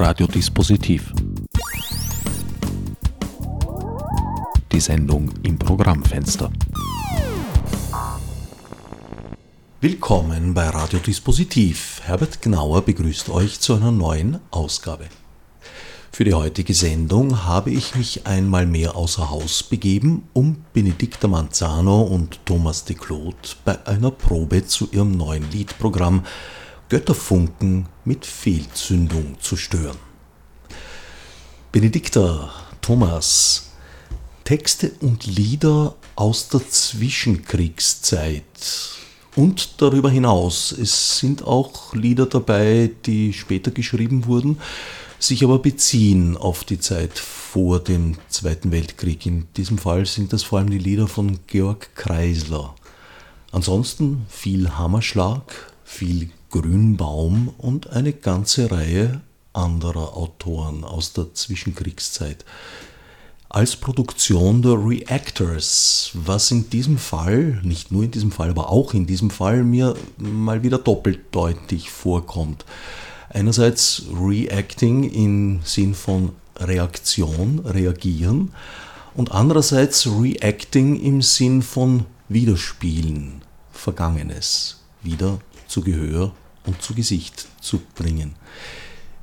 Radiodispositiv. Die Sendung im Programmfenster. Willkommen bei Radiodispositiv. Herbert Gnauer begrüßt euch zu einer neuen Ausgabe. Für die heutige Sendung habe ich mich einmal mehr außer Haus begeben, um Benedicta Manzano und Thomas de Claude bei einer Probe zu ihrem neuen Liedprogramm Götterfunken mit Fehlzündung zu stören. Benedikta, Thomas, Texte und Lieder aus der Zwischenkriegszeit und darüber hinaus. Es sind auch Lieder dabei, die später geschrieben wurden, sich aber beziehen auf die Zeit vor dem Zweiten Weltkrieg. In diesem Fall sind das vor allem die Lieder von Georg Kreisler. Ansonsten viel Hammerschlag, viel Grünbaum und eine ganze Reihe anderer Autoren aus der Zwischenkriegszeit. Als Produktion der Reactors, was in diesem Fall, nicht nur in diesem Fall, aber auch in diesem Fall mir mal wieder doppeldeutig vorkommt. Einerseits Reacting im Sinn von Reaktion, reagieren und andererseits Reacting im Sinn von Widerspielen, Vergangenes, wieder zu Gehör und zu Gesicht zu bringen.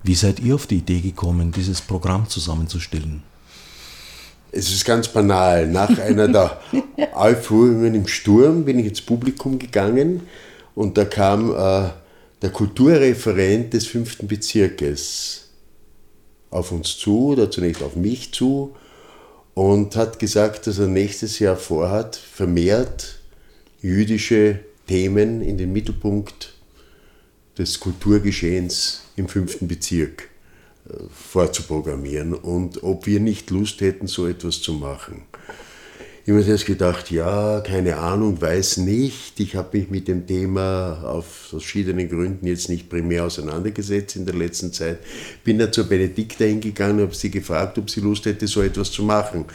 Wie seid ihr auf die Idee gekommen, dieses Programm zusammenzustellen? Es ist ganz banal. Nach einer der Aufführungen im Sturm bin ich ins Publikum gegangen und da kam äh, der Kulturreferent des fünften Bezirkes auf uns zu, oder zunächst auf mich zu und hat gesagt, dass er nächstes Jahr vorhat, vermehrt jüdische Themen in den Mittelpunkt des Kulturgeschehens im fünften Bezirk äh, vorzuprogrammieren und ob wir nicht Lust hätten, so etwas zu machen. Ich habe mir erst gedacht, ja, keine Ahnung, weiß nicht. Ich habe mich mit dem Thema aus verschiedenen Gründen jetzt nicht primär auseinandergesetzt in der letzten Zeit. Bin dann zur Benedikta hingegangen und habe sie gefragt, ob sie Lust hätte, so etwas zu machen.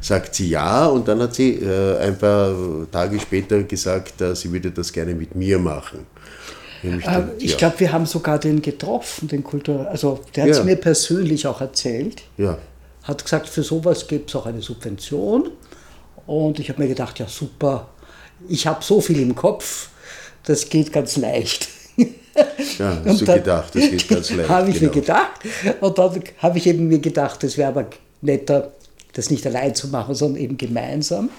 Sagt sie ja und dann hat sie äh, ein paar Tage später gesagt, äh, sie würde das gerne mit mir machen. Ich, äh, ich glaube, wir haben sogar den getroffen, den Kultur. Also der hat es ja. mir persönlich auch erzählt. Ja. Hat gesagt, für sowas gibt es auch eine Subvention. Und ich habe mir gedacht, ja super, ich habe so viel im Kopf, das geht ganz leicht. Ja, hast du gedacht, das geht ganz leicht. Habe ich genau. mir gedacht. Und dann habe ich eben mir gedacht, es wäre aber netter, das nicht allein zu machen, sondern eben gemeinsam.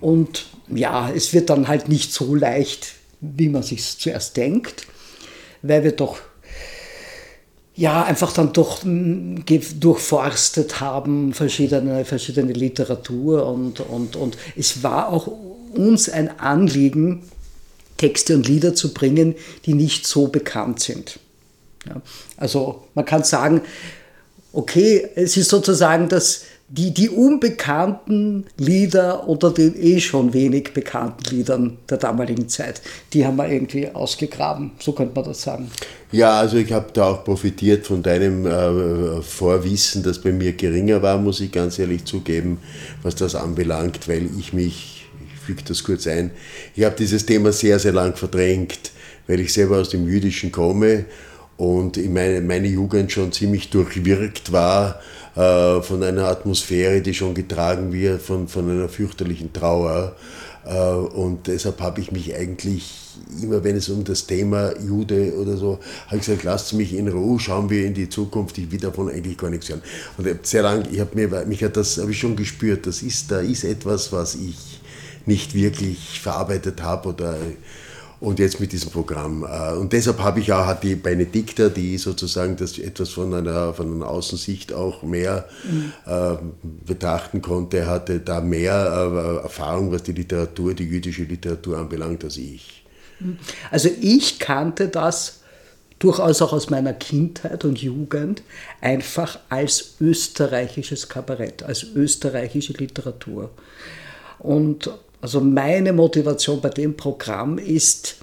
Und ja, es wird dann halt nicht so leicht, wie man sich zuerst denkt, weil wir doch ja, einfach dann durch, durchforstet haben, verschiedene, verschiedene Literatur und, und, und es war auch uns ein Anliegen, Texte und Lieder zu bringen, die nicht so bekannt sind. Ja, also man kann sagen, okay, es ist sozusagen das die, die unbekannten Lieder oder den eh schon wenig bekannten Liedern der damaligen Zeit, die haben wir irgendwie ausgegraben, so könnte man das sagen. Ja, also ich habe da auch profitiert von deinem äh, Vorwissen, das bei mir geringer war, muss ich ganz ehrlich zugeben, was das anbelangt, weil ich mich, ich füge das kurz ein, ich habe dieses Thema sehr, sehr lang verdrängt, weil ich selber aus dem Jüdischen komme und in meine, meine Jugend schon ziemlich durchwirkt war äh, von einer Atmosphäre, die schon getragen wird von, von einer fürchterlichen Trauer. Äh, und deshalb habe ich mich eigentlich immer, wenn es um das Thema Jude oder so, habe ich gesagt, lasst mich in Ruhe, schauen wir in die Zukunft, ich will davon eigentlich gar nichts hören. Und sehr lang, ich habe mir, mich hat das, habe ich schon gespürt, das ist, da ist etwas, was ich nicht wirklich verarbeitet habe oder und jetzt mit diesem Programm. Äh, und deshalb habe ich auch, hat die Benedikta, die sozusagen das etwas von einer, von einer Außensicht auch mehr mhm. äh, betrachten konnte, hatte da mehr äh, Erfahrung, was die Literatur, die jüdische Literatur anbelangt, als ich. Mhm. Also ich kannte das durchaus auch aus meiner Kindheit und Jugend einfach als österreichisches Kabarett, als österreichische Literatur. Und also meine Motivation bei dem Programm ist,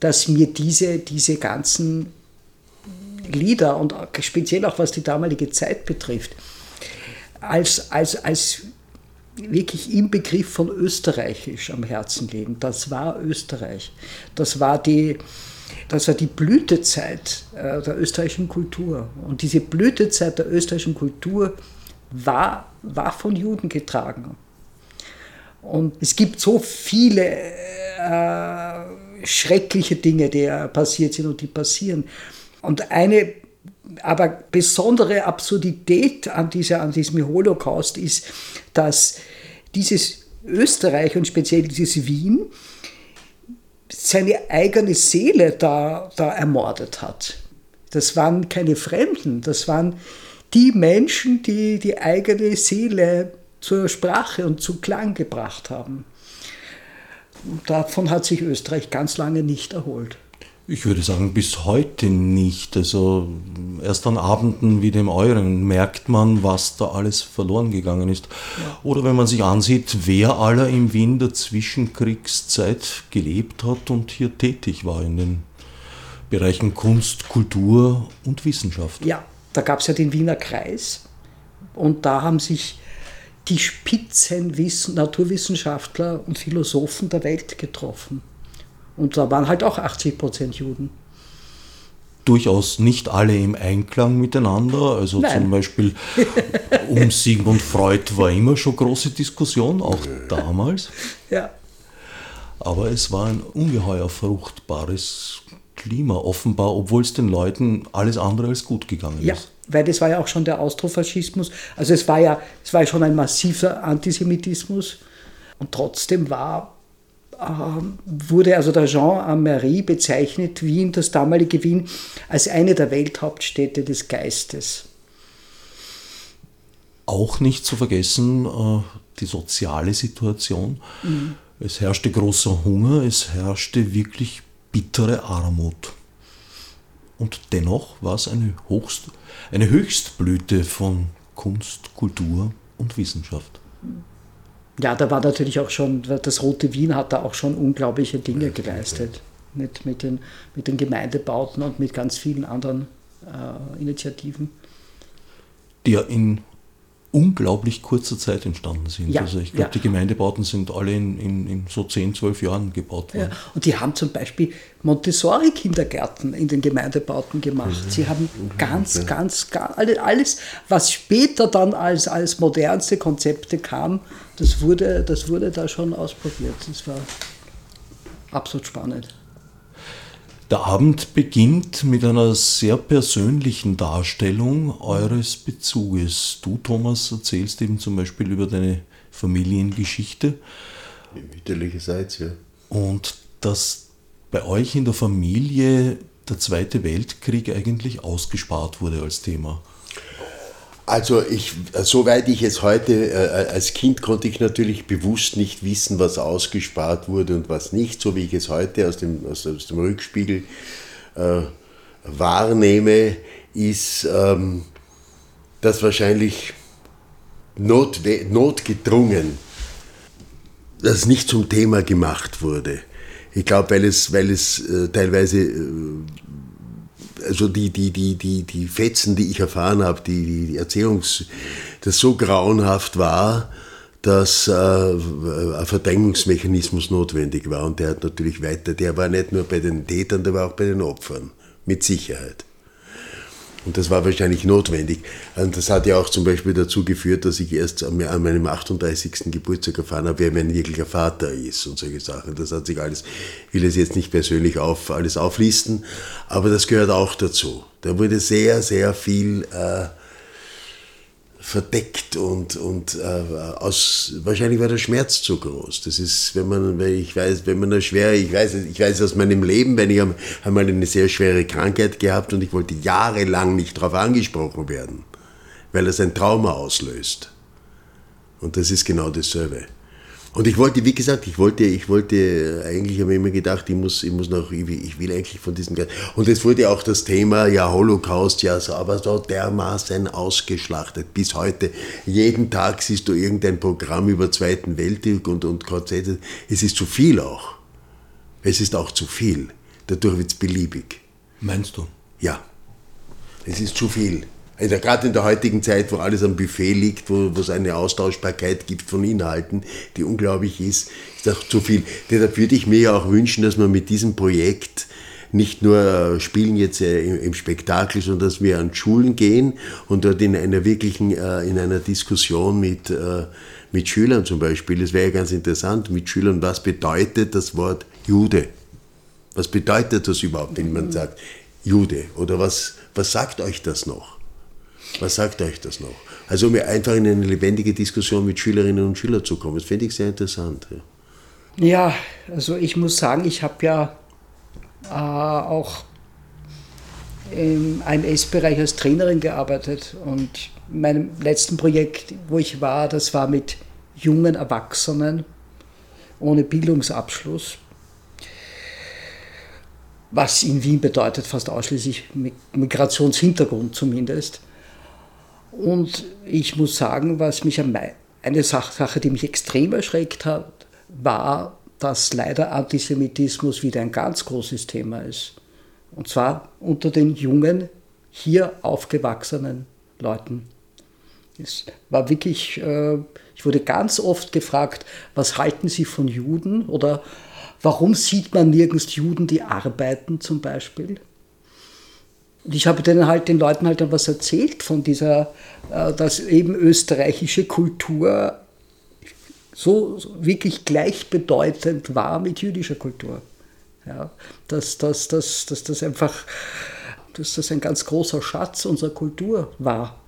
dass mir diese, diese ganzen Lieder und speziell auch was die damalige Zeit betrifft, als, als, als wirklich im Begriff von österreichisch am Herzen liegen. Das war Österreich. Das war die, das war die Blütezeit äh, der österreichischen Kultur. Und diese Blütezeit der österreichischen Kultur war, war von Juden getragen. Und es gibt so viele äh, schreckliche Dinge, die passiert sind und die passieren. Und eine aber besondere Absurdität an, dieser, an diesem Holocaust ist, dass dieses Österreich und speziell dieses Wien seine eigene Seele da, da ermordet hat. Das waren keine Fremden, das waren die Menschen, die die eigene Seele zur Sprache und zu Klang gebracht haben. Und davon hat sich Österreich ganz lange nicht erholt. Ich würde sagen, bis heute nicht. Also erst an Abenden wie dem euren merkt man, was da alles verloren gegangen ist. Ja. Oder wenn man sich ansieht, wer aller im Wien der Zwischenkriegszeit gelebt hat und hier tätig war in den Bereichen Kunst, Kultur und Wissenschaft. Ja, da gab es ja den Wiener Kreis und da haben sich die Spitzenwissen, Naturwissenschaftler und Philosophen der Welt getroffen. Und da waren halt auch 80 Prozent Juden. Durchaus nicht alle im Einklang miteinander. Also Nein. zum Beispiel um Sigmund Freud war immer schon große Diskussion, auch damals. Ja. Aber es war ein ungeheuer fruchtbares Klima, offenbar, obwohl es den Leuten alles andere als gut gegangen ist. Weil das war ja auch schon der Austrofaschismus. Also es war ja, es war ja schon ein massiver Antisemitismus. Und trotzdem war ähm, wurde also der Jean Amery bezeichnet, Wien, das damalige Wien, als eine der Welthauptstädte des Geistes. Auch nicht zu vergessen äh, die soziale Situation. Mhm. Es herrschte großer Hunger, es herrschte wirklich bittere Armut. Und dennoch war es eine, Hochst, eine Höchstblüte von Kunst, Kultur und Wissenschaft. Ja, da war natürlich auch schon, das Rote Wien hat da auch schon unglaubliche Dinge geleistet. Mit, mit, den, mit den Gemeindebauten und mit ganz vielen anderen äh, Initiativen. Die ja in unglaublich kurzer Zeit entstanden sind. Ja, also ich glaube, ja. die Gemeindebauten sind alle in, in, in, so 10, 12 Jahren gebaut worden. Ja, und die haben zum Beispiel Montessori-Kindergärten in den Gemeindebauten gemacht. Sie haben ganz, ganz, ganz, alles, was später dann als, als modernste Konzepte kam, das wurde, das wurde da schon ausprobiert. Das war absolut spannend. Der Abend beginnt mit einer sehr persönlichen Darstellung eures Bezuges. Du, Thomas, erzählst eben zum Beispiel über deine Familiengeschichte. Mütterlicherseits, ja. Und dass bei euch in der Familie der Zweite Weltkrieg eigentlich ausgespart wurde als Thema. Also ich, soweit ich es heute, äh, als Kind konnte ich natürlich bewusst nicht wissen, was ausgespart wurde und was nicht, so wie ich es heute aus dem, aus, aus dem Rückspiegel äh, wahrnehme, ist ähm, das wahrscheinlich notwe notgedrungen, das nicht zum Thema gemacht wurde. Ich glaube, weil es, weil es äh, teilweise äh, also die, die, die, die, die Fetzen, die ich erfahren habe, die, die Erzählungs, das so grauenhaft war, dass äh, ein Verdrängungsmechanismus notwendig war. Und der hat natürlich weiter, der war nicht nur bei den Tätern, der war auch bei den Opfern, mit Sicherheit. Und das war wahrscheinlich notwendig. Und das hat ja auch zum Beispiel dazu geführt, dass ich erst an meinem 38. Geburtstag erfahren habe, wer mein wirklicher Vater ist und solche Sachen. Das hat sich alles, ich will es jetzt nicht persönlich auf, alles auflisten, aber das gehört auch dazu. Da wurde sehr, sehr viel äh, verdeckt und, und äh, aus, wahrscheinlich war der Schmerz zu groß. Das ist, wenn man, wenn ich weiß, wenn man eine schwere, ich weiß, ich weiß aus meinem Leben, wenn ich einmal eine sehr schwere Krankheit gehabt und ich wollte jahrelang nicht darauf angesprochen werden, weil das ein Trauma auslöst. Und das ist genau dasselbe. Und ich wollte, wie gesagt, ich wollte, ich wollte, eigentlich habe ich immer gedacht, ich muss, ich muss noch, ich will eigentlich von diesem, und es wurde auch das Thema, ja, Holocaust, ja, so, aber so dermaßen ausgeschlachtet bis heute. Jeden Tag siehst du irgendein Programm über Zweiten Weltkrieg und, und KZ. Es ist zu viel auch. Es ist auch zu viel. Dadurch wird es beliebig. Meinst du? Ja. Es ist zu viel. Also gerade in der heutigen Zeit, wo alles am Buffet liegt, wo, wo es eine Austauschbarkeit gibt von Inhalten, die unglaublich ist, ist auch zu viel. Deshalb würde ich mir ja auch wünschen, dass man mit diesem Projekt nicht nur spielen jetzt im Spektakel, sondern dass wir an Schulen gehen und dort in einer wirklichen, in einer Diskussion mit, mit Schülern zum Beispiel, das wäre ja ganz interessant, mit Schülern, was bedeutet das Wort Jude? Was bedeutet das überhaupt, wenn man sagt Jude? Oder was, was sagt euch das noch? Was sagt euch das noch? Also um einfach in eine lebendige Diskussion mit Schülerinnen und Schülern zu kommen, das finde ich sehr interessant. Ja, ja also ich muss sagen, ich habe ja äh, auch im AMS-Bereich als Trainerin gearbeitet und in meinem letzten Projekt, wo ich war, das war mit jungen Erwachsenen ohne Bildungsabschluss was in Wien bedeutet fast ausschließlich Migrationshintergrund zumindest. Und ich muss sagen, was mich eine Sache, die mich extrem erschreckt hat, war, dass leider Antisemitismus wieder ein ganz großes Thema ist. Und zwar unter den jungen, hier aufgewachsenen Leuten. Es war wirklich, äh, ich wurde ganz oft gefragt, was halten Sie von Juden oder Warum sieht man nirgends Juden, die arbeiten zum Beispiel? Und ich habe denen halt den Leuten halt dann was erzählt von dieser, äh, dass eben österreichische Kultur so wirklich gleichbedeutend war mit jüdischer Kultur. Ja, dass, dass, dass, dass das einfach dass das ein ganz großer Schatz unserer Kultur war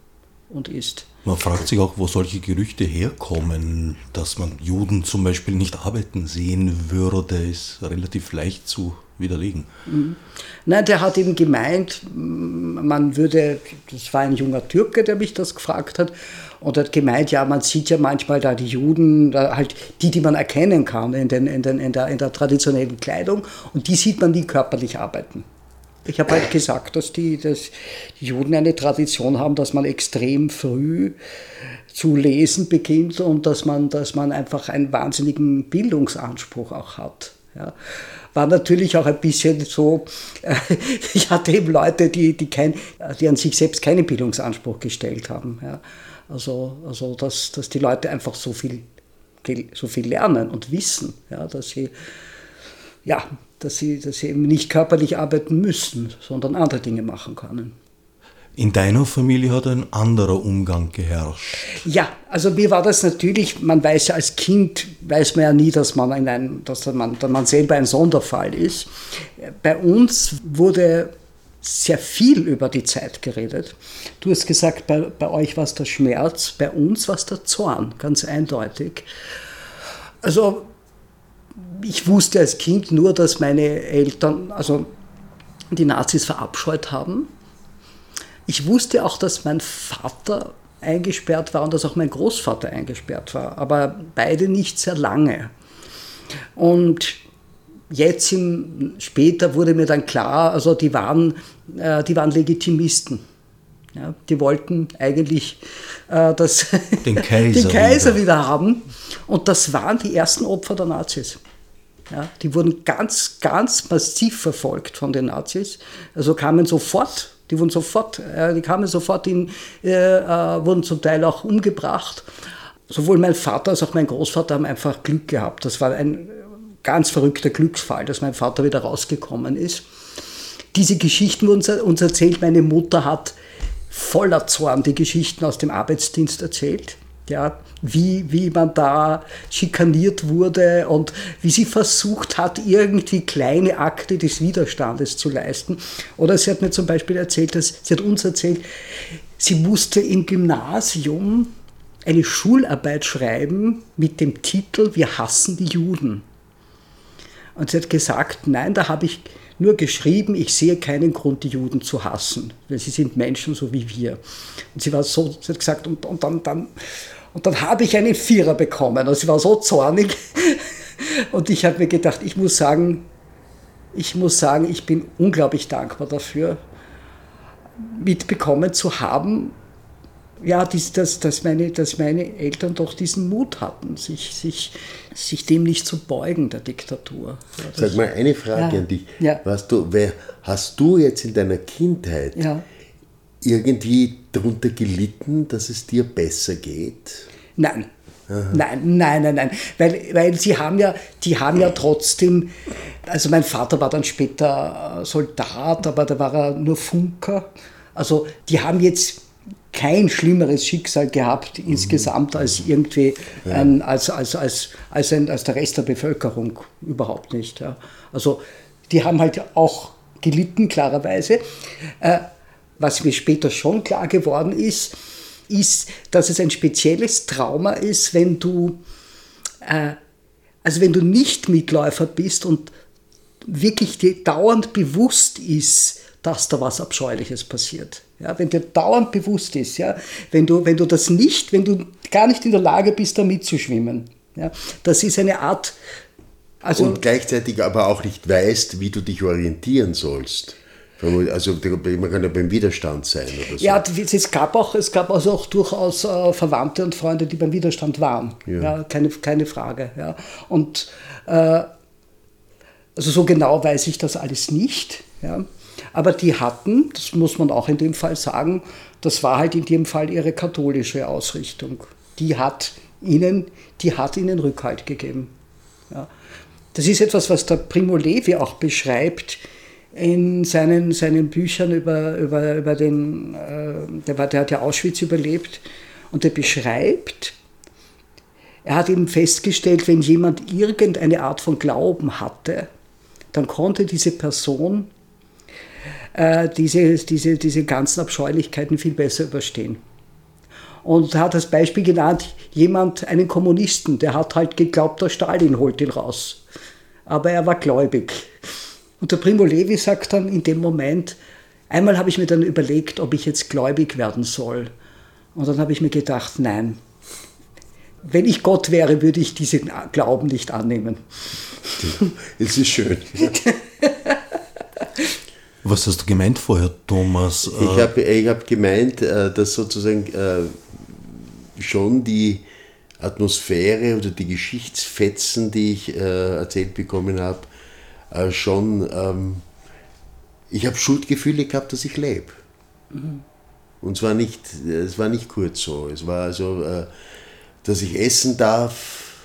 und ist. Man fragt sich auch, wo solche Gerüchte herkommen, dass man Juden zum Beispiel nicht arbeiten sehen würde, ist relativ leicht zu widerlegen. Mhm. Nein, der hat eben gemeint, man würde, das war ein junger Türke, der mich das gefragt hat, und hat gemeint, ja, man sieht ja manchmal da die Juden, halt die, die man erkennen kann in, den, in, den, in, der, in der traditionellen Kleidung, und die sieht man nie körperlich arbeiten. Ich habe halt gesagt, dass die, dass die Juden eine Tradition haben, dass man extrem früh zu lesen beginnt und dass man, dass man einfach einen wahnsinnigen Bildungsanspruch auch hat. Ja. War natürlich auch ein bisschen so, äh, ich hatte eben Leute, die, die, kein, die an sich selbst keinen Bildungsanspruch gestellt haben. Ja. Also, also dass, dass die Leute einfach so viel, so viel lernen und wissen, ja, dass sie ja, dass sie, dass sie eben nicht körperlich arbeiten müssen, sondern andere Dinge machen können. In deiner Familie hat ein anderer Umgang geherrscht. Ja, also mir war das natürlich, man weiß ja als Kind, weiß man ja nie, dass man, in ein, dass man, dass man selber ein Sonderfall ist. Bei uns wurde sehr viel über die Zeit geredet. Du hast gesagt, bei, bei euch war es der Schmerz, bei uns war es der Zorn, ganz eindeutig. Also ich wusste als Kind nur, dass meine Eltern, also die Nazis verabscheut haben. Ich wusste auch, dass mein Vater eingesperrt war und dass auch mein Großvater eingesperrt war, aber beide nicht sehr lange. Und jetzt im, später wurde mir dann klar, also die waren, äh, die waren Legitimisten. Ja, die wollten eigentlich äh, das, den Kaiser, den Kaiser wieder. wieder haben. Und das waren die ersten Opfer der Nazis. Ja, die wurden ganz, ganz massiv verfolgt von den Nazis. Also kamen sofort, die wurden sofort, äh, die kamen sofort in, äh, äh, wurden zum Teil auch umgebracht. Sowohl mein Vater als auch mein Großvater haben einfach Glück gehabt. Das war ein ganz verrückter Glücksfall, dass mein Vater wieder rausgekommen ist. Diese Geschichten wurden uns erzählt. Meine Mutter hat voller Zorn die Geschichten aus dem Arbeitsdienst erzählt ja, wie, wie man da schikaniert wurde und wie sie versucht hat, irgendwie kleine Akte des Widerstandes zu leisten. Oder sie hat mir zum Beispiel erzählt, dass, sie hat uns erzählt, sie musste im Gymnasium eine Schularbeit schreiben mit dem Titel Wir hassen die Juden. Und sie hat gesagt, nein, da habe ich nur geschrieben, ich sehe keinen Grund, die Juden zu hassen, weil sie sind Menschen so wie wir. Und sie war so, sie hat gesagt, und, und dann, dann und dann habe ich einen Vierer bekommen. Und sie war so zornig. Und ich habe mir gedacht, ich muss sagen, ich muss sagen, ich bin unglaublich dankbar dafür, mitbekommen zu haben, ja, dass, dass, meine, dass meine Eltern doch diesen Mut hatten, sich, sich, sich dem nicht zu beugen, der Diktatur. Sag mal eine Frage ja, an dich. Ja. Weißt du, wer, hast du jetzt in deiner Kindheit ja irgendwie darunter gelitten, dass es dir besser geht? Nein, Nein, nein, nein, nein. Weil, weil sie haben ja, die haben ja trotzdem, also mein Vater war dann später Soldat, aber da war er nur Funker. Also die haben jetzt kein schlimmeres Schicksal gehabt mhm. insgesamt als irgendwie ein, als, als, als, als, ein, als der Rest der Bevölkerung. Überhaupt nicht. Ja. Also die haben halt auch gelitten, klarerweise. Äh, was mir später schon klar geworden ist, ist, dass es ein spezielles Trauma ist, wenn du, äh, also wenn du nicht Mitläufer bist und wirklich dir dauernd bewusst ist, dass da was Abscheuliches passiert. Ja, wenn dir dauernd bewusst ist, ja, wenn du, wenn du das nicht, wenn du gar nicht in der Lage bist, da mitzuschwimmen. Ja, das ist eine Art. Also, und gleichzeitig aber auch nicht weißt, wie du dich orientieren sollst. Also man kann ja beim Widerstand sein oder so. Ja, es gab auch, es gab also auch durchaus äh, Verwandte und Freunde, die beim Widerstand waren. Ja. ja keine, keine Frage. Ja. Und äh, also so genau weiß ich das alles nicht. Ja. Aber die hatten, das muss man auch in dem Fall sagen, das war halt in dem Fall ihre katholische Ausrichtung. Die hat ihnen, die hat ihnen Rückhalt gegeben. Ja. Das ist etwas, was der Primo Levi auch beschreibt in seinen, seinen Büchern über, über, über den, äh, der, war, der hat ja Auschwitz überlebt und er beschreibt, er hat eben festgestellt, wenn jemand irgendeine Art von Glauben hatte, dann konnte diese Person äh, diese, diese, diese ganzen Abscheulichkeiten viel besser überstehen. Und hat als Beispiel genannt, jemand, einen Kommunisten, der hat halt geglaubt, der Stalin holt ihn raus. Aber er war gläubig. Und der Primo Levi sagt dann in dem Moment, einmal habe ich mir dann überlegt, ob ich jetzt gläubig werden soll. Und dann habe ich mir gedacht, nein, wenn ich Gott wäre, würde ich diesen Glauben nicht annehmen. Es ist schön. Was hast du gemeint vorher, Thomas? Ich habe ich hab gemeint, äh, dass sozusagen äh, schon die Atmosphäre oder die Geschichtsfetzen, die ich äh, erzählt bekommen habe, äh, schon, ähm, ich habe Schuldgefühle gehabt, dass ich lebe. Mhm. Und zwar nicht, es war nicht kurz so. Es war also, äh, dass ich essen darf,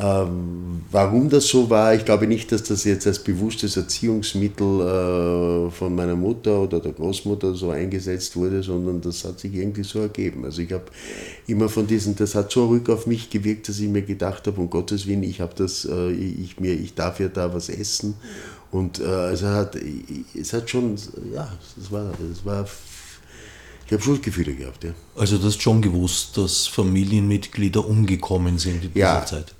ähm, warum das so war, ich glaube nicht, dass das jetzt als bewusstes Erziehungsmittel äh, von meiner Mutter oder der Großmutter so eingesetzt wurde, sondern das hat sich irgendwie so ergeben. Also ich habe immer von diesen, das hat so rück auf mich gewirkt, dass ich mir gedacht habe, um Gottes Willen, ich habe das, äh, ich mir, ich darf ja da was essen. Und äh, also hat, es hat schon, ja, es war, es war ich habe Schuldgefühle gehabt, ja. Also du hast schon gewusst, dass Familienmitglieder umgekommen sind in dieser ja, Zeit?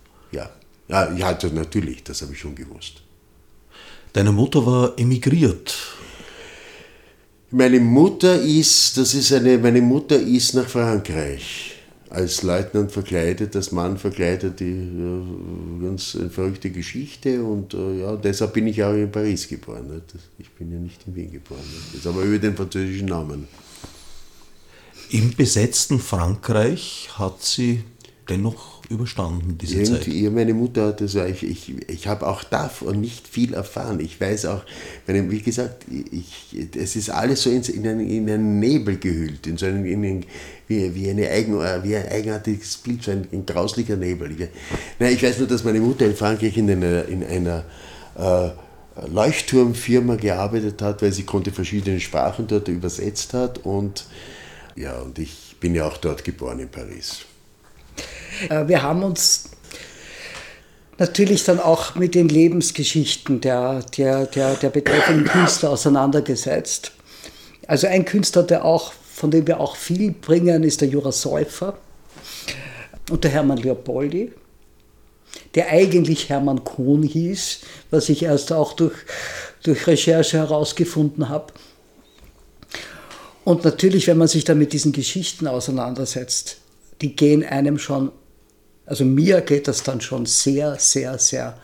Ja, ja, also natürlich, das habe ich schon gewusst. Deine Mutter war emigriert. Meine Mutter ist, das ist eine, meine Mutter ist nach Frankreich als Leutnant verkleidet, als Mann verkleidet, die äh, ganz eine verrückte Geschichte und äh, ja, deshalb bin ich auch in Paris geboren. Nicht? Ich bin ja nicht in Wien geboren, nicht? aber über den französischen Namen. Im besetzten Frankreich hat sie dennoch überstanden, diese Irgendwie, Zeit? Meine Mutter hat das, ich, ich, ich habe auch davon nicht viel erfahren. Ich weiß auch, meine, wie gesagt, ich, es ist alles so in, in, einen, in einen Nebel gehüllt, in so einen, in einen, wie, wie, eine eigen, wie ein eigenartiges Bild, so ein, ein grauslicher Nebel. Ich, nein, ich weiß nur, dass meine Mutter in Frankreich in einer, in einer äh, Leuchtturmfirma gearbeitet hat, weil sie konnte verschiedene Sprachen dort übersetzt hat und ja, und ich bin ja auch dort geboren in Paris. Äh, wir haben uns natürlich dann auch mit den Lebensgeschichten der, der, der, der betreffenden Künstler auseinandergesetzt. Also ein Künstler, der auch, von dem wir auch viel bringen, ist der Jura Säufer und der Hermann Leopoldi, der eigentlich Hermann Kohn hieß, was ich erst auch durch, durch Recherche herausgefunden habe. Und natürlich, wenn man sich dann mit diesen Geschichten auseinandersetzt, die gehen einem schon also mir geht das dann schon sehr, sehr, sehr,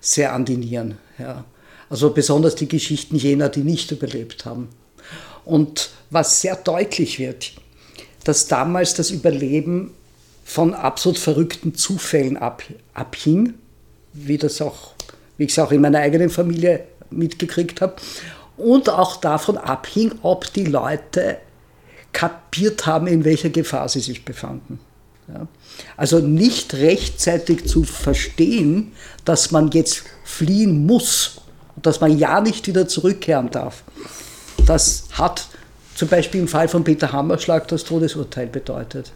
sehr an die Nieren. Ja. Also besonders die Geschichten jener, die nicht überlebt haben. Und was sehr deutlich wird, dass damals das Überleben von absolut verrückten Zufällen ab, abhing, wie, das auch, wie ich es auch in meiner eigenen Familie mitgekriegt habe, und auch davon abhing, ob die Leute kapiert haben, in welcher Gefahr sie sich befanden. Ja. Also nicht rechtzeitig zu verstehen, dass man jetzt fliehen muss und dass man ja nicht wieder zurückkehren darf. Das hat zum Beispiel im Fall von Peter Hammerschlag das Todesurteil bedeutet.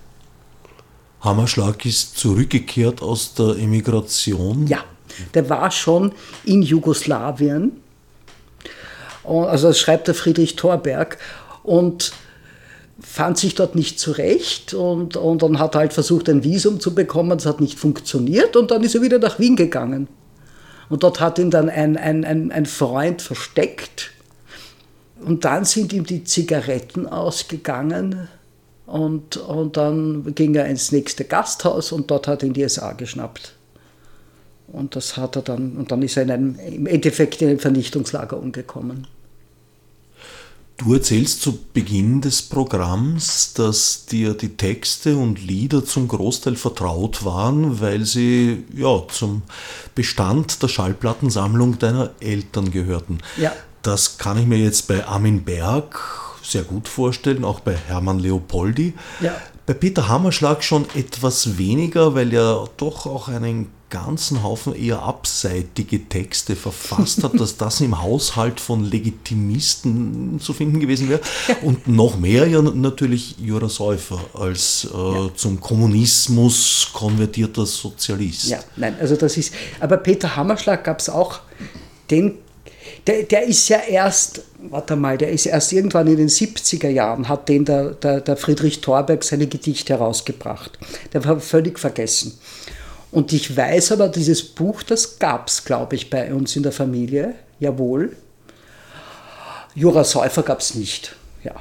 Hammerschlag ist zurückgekehrt aus der Emigration. Ja, der war schon in Jugoslawien. Also das schreibt der Friedrich Thorberg. Und fand sich dort nicht zurecht und, und dann hat er halt versucht, ein Visum zu bekommen, das hat nicht funktioniert und dann ist er wieder nach Wien gegangen. Und dort hat ihn dann ein, ein, ein, ein Freund versteckt und dann sind ihm die Zigaretten ausgegangen und, und dann ging er ins nächste Gasthaus und dort hat ihn die SA geschnappt. Und das hat er dann, und dann ist er in einem, im Endeffekt in einem Vernichtungslager umgekommen. Du erzählst zu Beginn des Programms, dass dir die Texte und Lieder zum Großteil vertraut waren, weil sie ja, zum Bestand der Schallplattensammlung deiner Eltern gehörten. Ja. Das kann ich mir jetzt bei Armin Berg sehr gut vorstellen, auch bei Hermann Leopoldi. Ja. Bei Peter Hammerschlag schon etwas weniger, weil er doch auch einen ganzen Haufen eher abseitige Texte verfasst hat, dass das im Haushalt von Legitimisten zu finden gewesen wäre. Und noch mehr ja natürlich Jura Säufer als äh, ja. zum Kommunismus konvertierter Sozialist. Ja, nein, also das ist, aber Peter Hammerschlag gab es auch, den, der, der ist ja erst, warte mal, der ist erst irgendwann in den 70er Jahren, hat den der, der, der Friedrich Thorberg seine Gedichte herausgebracht. Der war völlig vergessen. Und ich weiß aber, dieses Buch, das gab es, glaube ich, bei uns in der Familie, jawohl. Jura Säufer gab es nicht, ja.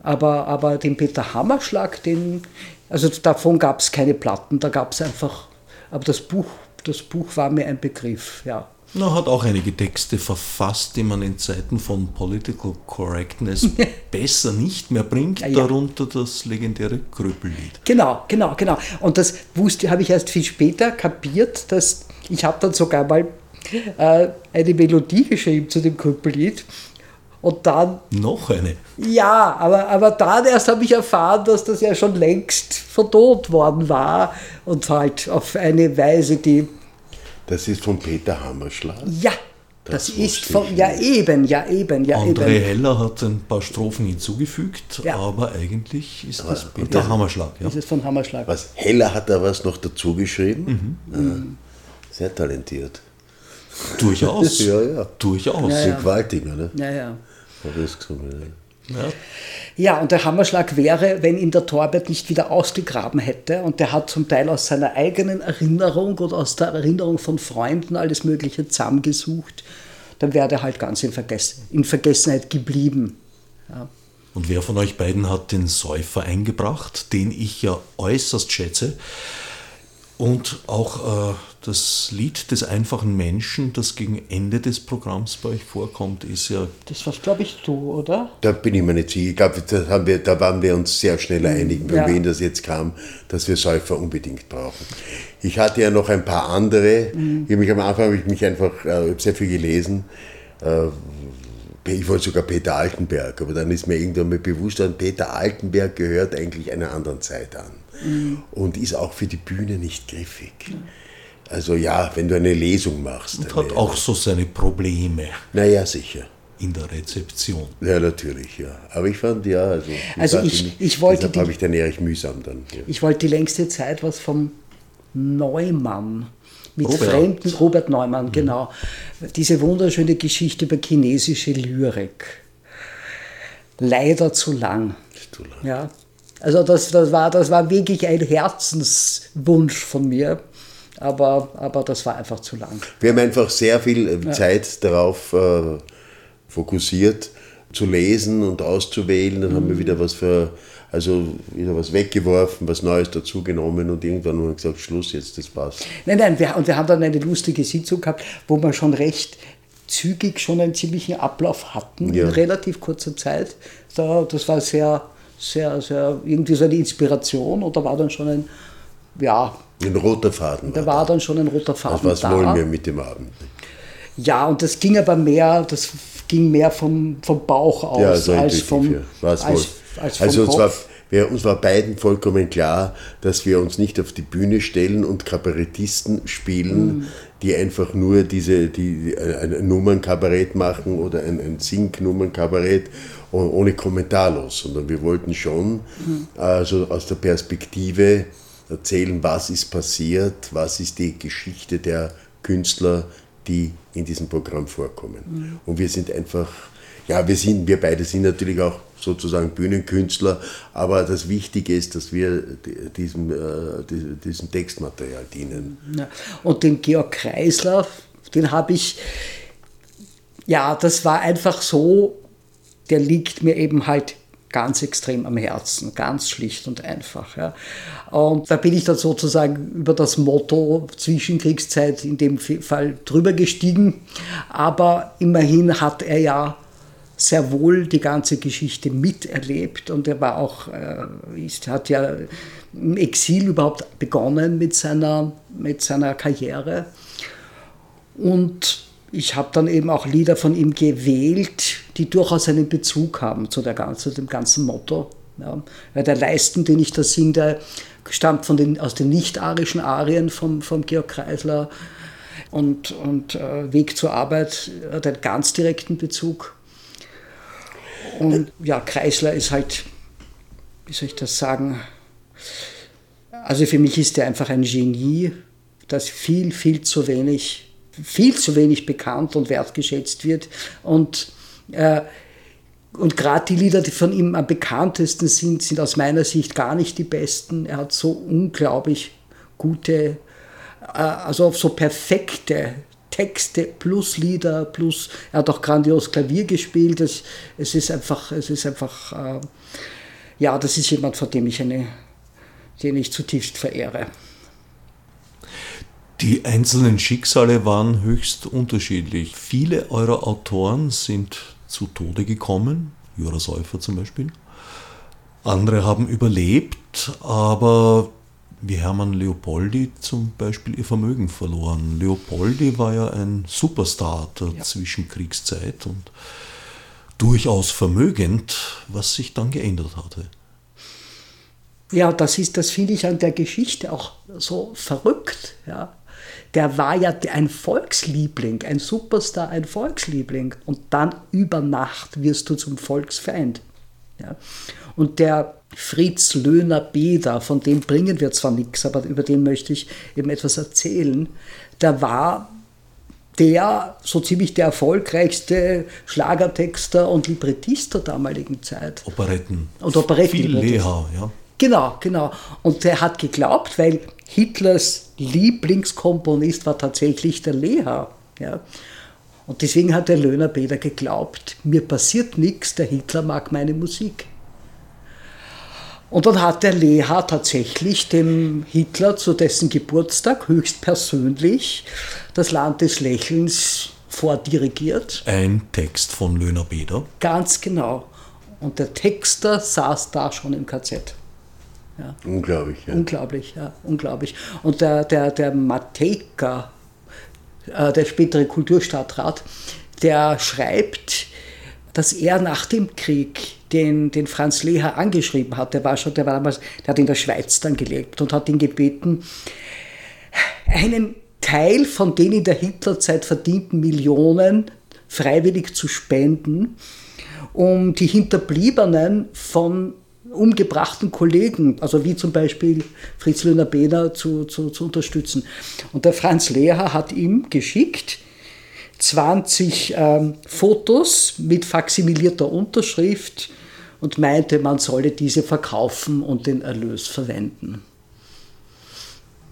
Aber, aber den Peter Hammerschlag, den, also davon gab es keine Platten, da gab es einfach, aber das Buch, das Buch war mir ein Begriff, ja. Er hat auch einige Texte verfasst, die man in Zeiten von Political Correctness besser nicht mehr bringt, ja, ja. darunter das legendäre Kröpellied. Genau, genau, genau. Und das wusste, habe ich erst viel später kapiert, dass ich habe dann sogar mal äh, eine Melodie geschrieben zu dem Kröpellied. Und dann. Noch eine? Ja, aber, aber dann erst habe ich erfahren, dass das ja schon längst vertont worden war und halt auf eine Weise, die das ist von Peter Hammerschlag. Ja, das, das ist von, ja eben, ja eben, ja André eben. Heller hat ein paar Strophen hinzugefügt, ja. aber eigentlich ist aber das Peter das, Hammerschlag. Ja. Ist es von Hammerschlag. Was, Heller hat da was noch dazu geschrieben? Mhm. Sehr talentiert. Durchaus. ja, ja. Durchaus. Ja, ja. Gewaltig, oder? Ja, ja. Habe ich gesungen, ja. Ja, und der Hammerschlag wäre, wenn ihn der Torbert nicht wieder ausgegraben hätte. Und der hat zum Teil aus seiner eigenen Erinnerung oder aus der Erinnerung von Freunden alles Mögliche zusammengesucht. Dann wäre er halt ganz in, Vergessen, in Vergessenheit geblieben. Ja. Und wer von euch beiden hat den Säufer eingebracht, den ich ja äußerst schätze? Und auch äh, das Lied des einfachen Menschen, das gegen Ende des Programms bei euch vorkommt, ist ja. Das warst, glaube ich, du, oder? Da bin ich mir nicht sicher. Ich glaube, da, waren wir uns sehr schnell einig, bei ja. wen das jetzt kam, dass wir Säufer unbedingt brauchen. Ich hatte ja noch ein paar andere. Mhm. Ich mich am Anfang habe ich mich einfach äh, sehr viel gelesen. Äh, ich wollte sogar Peter Altenberg, aber dann ist mir irgendwann mal bewusst, Peter Altenberg gehört eigentlich einer anderen Zeit an mhm. und ist auch für die Bühne nicht griffig. Mhm. Also ja, wenn du eine Lesung machst. Und hat auch so seine Probleme. Naja, sicher. In der Rezeption. Ja, natürlich, ja. Aber ich fand, ja, also. Also ich, ich, ich wollte. habe ich den Erich mühsam dann. Ja. Ich wollte die längste Zeit was vom Neumann mit Robert. Fremden, Robert Neumann, mhm. genau. Diese wunderschöne Geschichte über chinesische Lyrik. Leider zu lang. Zu lang. Ja, also das, das, war, das war wirklich ein Herzenswunsch von mir, aber, aber das war einfach zu lang. Wir haben einfach sehr viel äh, Zeit ja. darauf äh, fokussiert, zu lesen und auszuwählen. Dann mhm. haben wir mhm. wieder was für, also wieder was weggeworfen, was Neues dazugenommen und irgendwann haben wir gesagt, Schluss jetzt, das passt. Nein, nein, wir, und wir haben dann eine lustige Sitzung gehabt, wo wir schon recht zügig schon einen ziemlichen Ablauf hatten, ja. in relativ kurzer Zeit. Da, das war sehr sehr, sehr, irgendwie so eine Inspiration und da war dann schon ein, ja. Ein roter Faden. Da war, war dann schon ein roter Faden. Also was da. wollen wir mit dem Abend? Ja, und das ging aber mehr, das ging mehr vom, vom Bauch aus ja, so als vom. Ja. als, als vom also Kopf. zwar wir, uns war beiden vollkommen klar, dass wir uns nicht auf die Bühne stellen und Kabarettisten spielen, mhm. die einfach nur diese, die, ein Nummernkabarett machen oder ein, ein Sing-Nummernkabarett ohne kommentarlos, sondern wir wollten schon mhm. also aus der Perspektive erzählen, was ist passiert, was ist die Geschichte der Künstler, die in diesem Programm vorkommen. Mhm. Und wir sind einfach, ja, wir sind, wir beide sind natürlich auch sozusagen Bühnenkünstler, aber das Wichtige ist, dass wir diesem, äh, diesem Textmaterial dienen. Ja. Und den Georg Kreisler, den habe ich, ja, das war einfach so, der liegt mir eben halt ganz extrem am Herzen, ganz schlicht und einfach. Ja. Und da bin ich dann sozusagen über das Motto Zwischenkriegszeit in dem Fall drüber gestiegen. Aber immerhin hat er ja sehr wohl die ganze Geschichte miterlebt und er war auch, äh, ist, hat ja im Exil überhaupt begonnen mit seiner, mit seiner Karriere. Und ich habe dann eben auch Lieder von ihm gewählt, die durchaus einen Bezug haben zu, der, zu dem ganzen Motto. Ja. Weil der Leisten, den ich da singe, der stammt von den, aus den nicht-arischen Arien vom, vom Georg Kreisler. Und, und äh, Weg zur Arbeit hat einen ganz direkten Bezug. Und ja, Kreisler ist halt, wie soll ich das sagen? Also für mich ist er einfach ein Genie, das viel, viel zu wenig viel zu wenig bekannt und wertgeschätzt wird. Und, äh, und gerade die Lieder, die von ihm am bekanntesten sind, sind aus meiner Sicht gar nicht die besten. Er hat so unglaublich gute, äh, also so perfekte Texte plus Lieder plus er hat auch grandios Klavier gespielt. Es, es ist einfach, es ist einfach, äh, ja, das ist jemand, vor dem ich eine, den ich zutiefst verehre. Die einzelnen Schicksale waren höchst unterschiedlich. Viele eurer Autoren sind zu Tode gekommen, Jura Säufer zum Beispiel. Andere haben überlebt, aber wie Hermann Leopoldi zum Beispiel ihr Vermögen verloren. Leopoldi war ja ein Superstar der ja. Zwischenkriegszeit und durchaus vermögend, was sich dann geändert hatte. Ja, das ist, das finde ich an der Geschichte auch so verrückt. Ja der war ja ein Volksliebling, ein Superstar, ein Volksliebling. Und dann über Nacht wirst du zum Volksfeind. Ja. Und der Fritz Löhner Beder, von dem bringen wir zwar nichts, aber über den möchte ich eben etwas erzählen, der war der so ziemlich der erfolgreichste Schlagertexter und Librettist der damaligen Zeit. Operetten. Und Operetten. Viel Leha, ja. Genau, genau. Und der hat geglaubt, weil Hitlers Lieblingskomponist war tatsächlich der Leha. Ja. Und deswegen hat der Löhner Beder geglaubt, mir passiert nichts, der Hitler mag meine Musik. Und dann hat der Leha tatsächlich dem Hitler zu dessen Geburtstag höchstpersönlich das Land des Lächelns vordirigiert. Ein Text von Löhner Beder. Ganz genau. Und der Texter saß da schon im KZ. Ja. Unglaublich, ja. Unglaublich, ja, unglaublich. Und der, der, der Matejka, äh, der spätere Kulturstadtrat, der schreibt, dass er nach dem Krieg den, den Franz Leher angeschrieben hat. Der war schon, der war damals, der hat in der Schweiz dann gelebt und hat ihn gebeten, einen Teil von den in der Hitlerzeit verdienten Millionen freiwillig zu spenden, um die Hinterbliebenen von umgebrachten Kollegen, also wie zum Beispiel Fritz Löhner Beder, zu, zu, zu unterstützen. Und der Franz Leher hat ihm geschickt 20 ähm, Fotos mit faksimilierter Unterschrift und meinte, man solle diese verkaufen und den Erlös verwenden.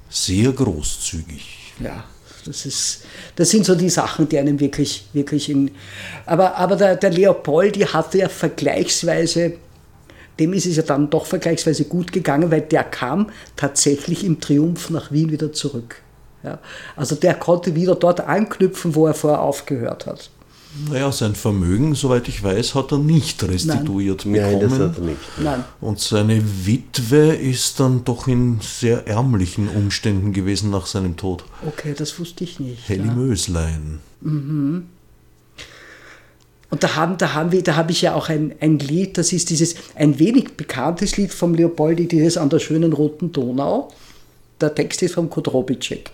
Sehr großzügig. Ja, das, ist, das sind so die Sachen, die einem wirklich, wirklich in. Aber, aber der, der Leopoldi hatte ja vergleichsweise dem ist es ja dann doch vergleichsweise gut gegangen, weil der kam tatsächlich im Triumph nach Wien wieder zurück. Ja, also der konnte wieder dort anknüpfen, wo er vorher aufgehört hat. Naja, sein Vermögen, soweit ich weiß, hat er nicht restituiert Nein. bekommen. Nein, das hat er nicht. Nein. Und seine Witwe ist dann doch in sehr ärmlichen Umständen gewesen nach seinem Tod. Okay, das wusste ich nicht. Helly ja. Möslein. Mhm. Und da haben, da haben wir, da habe ich ja auch ein, ein Lied, das ist dieses ein wenig bekanntes Lied vom Leopoldi, dieses an der schönen roten Donau. Der Text ist von Kudrobitschek.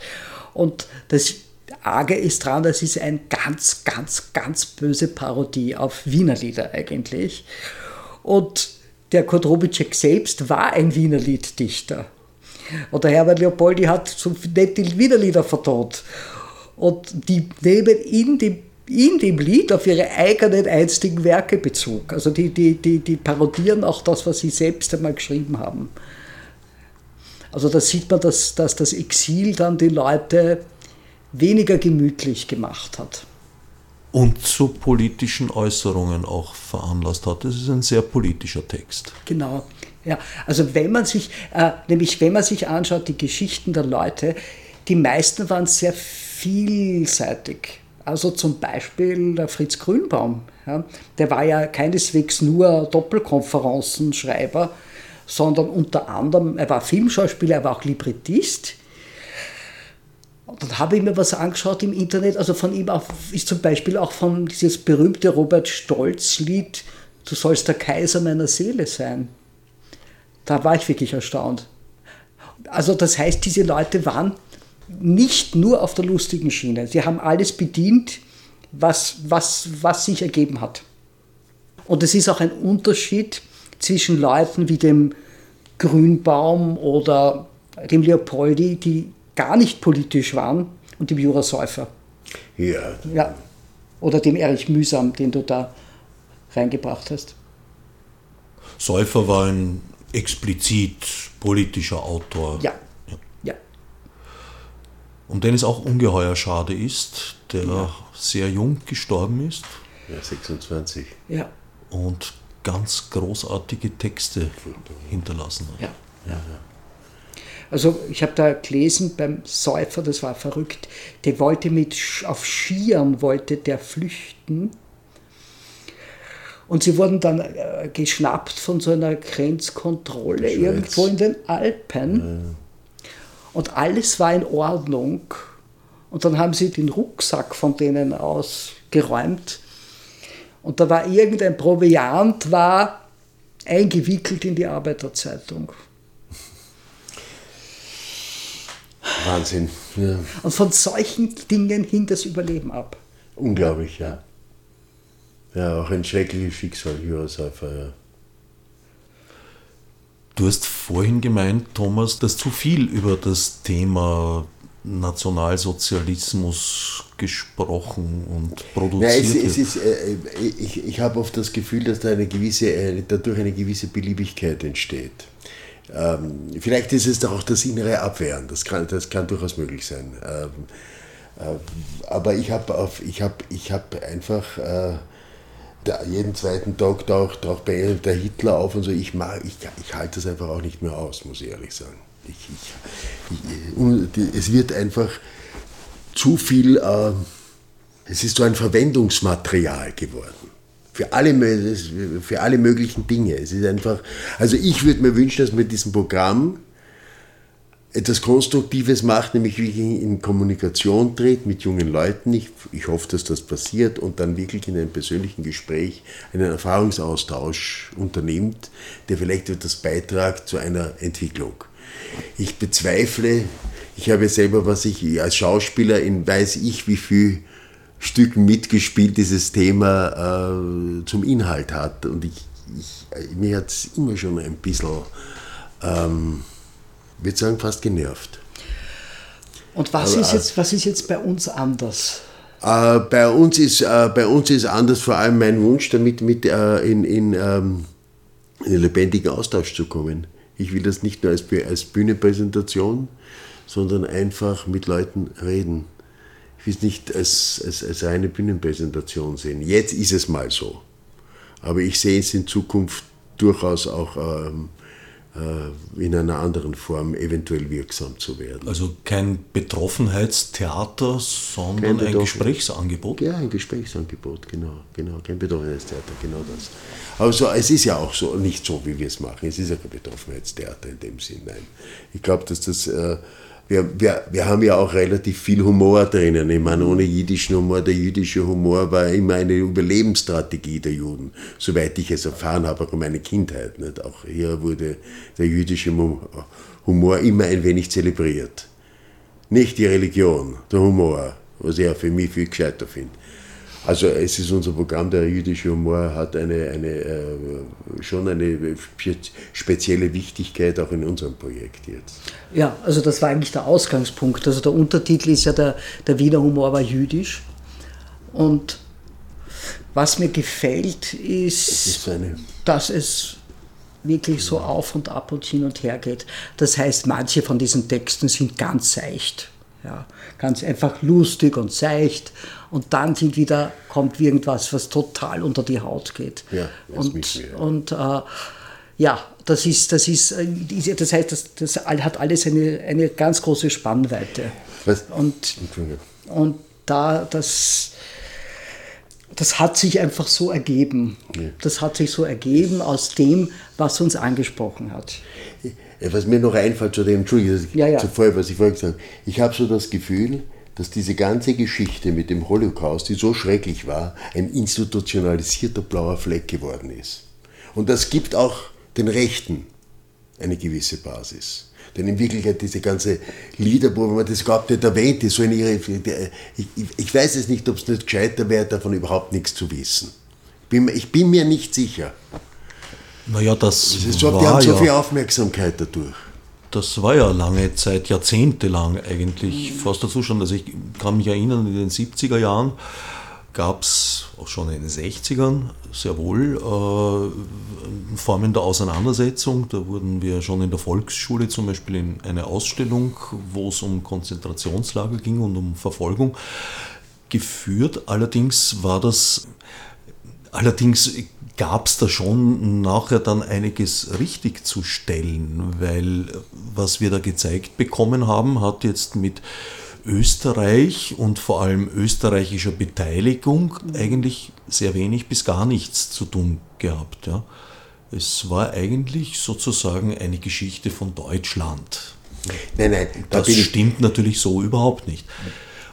Und das Arge ist dran, das ist eine ganz, ganz, ganz böse Parodie auf Wiener Lieder eigentlich. Und der Kudrobitschek selbst war ein Wiener Lieddichter. Und der Herbert Leopoldi hat so nette Wiener Lieder vertont. Und die nehmen in dem in dem Lied auf ihre eigenen einstigen Werke Bezug. Also die, die, die, die parodieren auch das, was sie selbst einmal geschrieben haben. Also da sieht man, dass, dass das Exil dann die Leute weniger gemütlich gemacht hat. Und zu politischen Äußerungen auch veranlasst hat. Das ist ein sehr politischer Text. Genau. Ja, also wenn man sich, äh, nämlich wenn man sich anschaut, die Geschichten der Leute, die meisten waren sehr vielseitig. Also zum Beispiel der Fritz Grünbaum, ja, der war ja keineswegs nur Doppelkonferenzenschreiber, sondern unter anderem, er war Filmschauspieler, er war auch Librettist. Und dann habe ich mir was angeschaut im Internet, also von ihm auch, ist zum Beispiel auch von dieses berühmte Robert Stolz-Lied, Du sollst der Kaiser meiner Seele sein. Da war ich wirklich erstaunt. Also das heißt, diese Leute waren nicht nur auf der lustigen Schiene. Sie haben alles bedient, was, was, was sich ergeben hat. Und es ist auch ein Unterschied zwischen Leuten wie dem Grünbaum oder dem Leopoldi, die gar nicht politisch waren, und dem Jura Säufer. Ja. ja. Oder dem Erich Mühsam, den du da reingebracht hast. Säufer war ein explizit politischer Autor. Ja, ja. Um den es auch ungeheuer schade ist, der ja. sehr jung gestorben ist. Ja, 26. Ja. Und ganz großartige Texte hinterlassen hat. Ja. ja. Also ich habe da gelesen beim Säufer, das war verrückt, der wollte mit auf Skiern wollte der flüchten und sie wurden dann äh, geschnappt von so einer Grenzkontrolle irgendwo in den Alpen. Und alles war in Ordnung. Und dann haben sie den Rucksack von denen ausgeräumt. Und da war irgendein Proviant, war eingewickelt in die Arbeiterzeitung. Wahnsinn. Ja. Und von solchen Dingen hing das Überleben ab. Unglaublich, ja. Ja, auch ein schreckliches Schicksal, Jurasäufer, ja. Du hast vorhin gemeint, Thomas, dass zu viel über das Thema Nationalsozialismus gesprochen und produziert Nein, es, es ist, äh, ich, ich habe oft das Gefühl, dass da eine gewisse, äh, dadurch eine gewisse Beliebigkeit entsteht. Ähm, vielleicht ist es doch auch das innere Abwehren, das kann, das kann durchaus möglich sein. Ähm, äh, aber ich habe hab, ich hab einfach der, jeden zweiten Tag taucht, taucht der Hitler auf und so. Ich, mag, ich, ich halte das einfach auch nicht mehr aus, muss ich ehrlich sagen. Ich, ich, es wird einfach zu viel, äh, es ist so ein Verwendungsmaterial geworden. Für alle, für alle möglichen Dinge. Es ist einfach, also ich würde mir wünschen, dass mit diesem Programm etwas Konstruktives macht, nämlich wirklich in Kommunikation tritt mit jungen Leuten. Ich, ich hoffe, dass das passiert und dann wirklich in einem persönlichen Gespräch einen Erfahrungsaustausch unternimmt, der vielleicht etwas beitragt zu einer Entwicklung. Ich bezweifle, ich habe selber, was ich als Schauspieler in weiß ich wie viel Stücken mitgespielt, dieses Thema äh, zum Inhalt hat. Und ich, ich mir hat es immer schon ein bisschen ähm, würde sagen, fast genervt. Und was, ist, jetzt, was ist jetzt bei uns anders? Äh, bei, uns ist, äh, bei uns ist anders vor allem mein Wunsch, damit mit, äh, in, in, ähm, in einen lebendigen Austausch zu kommen. Ich will das nicht nur als, als Bühnenpräsentation, sondern einfach mit Leuten reden. Ich will es nicht als, als, als eine Bühnenpräsentation sehen. Jetzt ist es mal so. Aber ich sehe es in Zukunft durchaus auch ähm, äh, in einer anderen Form eventuell wirksam zu werden. Also kein Betroffenheitstheater, sondern Betroffen ein Gesprächsangebot? Ja, ein Gesprächsangebot, genau, genau, kein Betroffenheitstheater, genau das. Also es ist ja auch so, nicht so, wie wir es machen, es ist ja kein Betroffenheitstheater in dem Sinn, nein. Ich glaube, dass das, äh, wir, wir, wir haben ja auch relativ viel Humor drinnen. Ich meine, ohne jüdischen Humor, der jüdische Humor war immer eine Überlebensstrategie der Juden, soweit ich es erfahren habe, auch in meiner Kindheit. Nicht? Auch hier wurde der jüdische Humor immer ein wenig zelebriert. Nicht die Religion, der Humor, was ich ja für mich viel gescheiter finde. Also es ist unser Programm, der jüdische Humor hat eine, eine, äh, schon eine spezielle Wichtigkeit auch in unserem Projekt jetzt. Ja, also das war eigentlich der Ausgangspunkt. Also der Untertitel ist ja der, der Wiener Humor war jüdisch. Und was mir gefällt, ist, ist dass es wirklich so auf und ab und hin und her geht. Das heißt, manche von diesen Texten sind ganz seicht. Ja, ganz einfach lustig und seicht und dann sind wieder, kommt irgendwas, was total unter die Haut geht. Ja, und ja. und äh, ja, das ist, das ist, äh, das heißt, das, das hat alles eine, eine ganz große Spannweite. Was? Und, und da, das, das hat sich einfach so ergeben. Ja. Das hat sich so ergeben aus dem, was uns angesprochen hat. Was mir noch einfällt zu dem, Entschuldigung, ja, ja. zuvor, was ich vorhin gesagt habe, ich habe so das Gefühl, dass diese ganze Geschichte mit dem Holocaust, die so schrecklich war, ein institutionalisierter blauer Fleck geworden ist. Und das gibt auch den Rechten eine gewisse Basis. Denn in Wirklichkeit diese ganze Lieder, wo man das überhaupt nicht erwähnt, ist so in ihre, ich, ich weiß es nicht, ob es nicht gescheiter wäre, davon überhaupt nichts zu wissen. Bin, ich bin mir nicht sicher. Naja, das es ist so, die haben so viel Aufmerksamkeit dadurch. Das war ja lange Zeit, jahrzehntelang eigentlich, fast dazu schon. Also ich kann mich erinnern, in den 70er Jahren gab es auch schon in den 60ern sehr wohl äh, Formen der Auseinandersetzung. Da wurden wir schon in der Volksschule zum Beispiel in eine Ausstellung, wo es um Konzentrationslager ging und um Verfolgung geführt. Allerdings war das, allerdings gab es da schon nachher dann einiges richtig zu stellen, weil was wir da gezeigt bekommen haben, hat jetzt mit Österreich und vor allem österreichischer Beteiligung eigentlich sehr wenig bis gar nichts zu tun gehabt. Ja. Es war eigentlich sozusagen eine Geschichte von Deutschland. Nein, nein, da das stimmt natürlich so überhaupt nicht.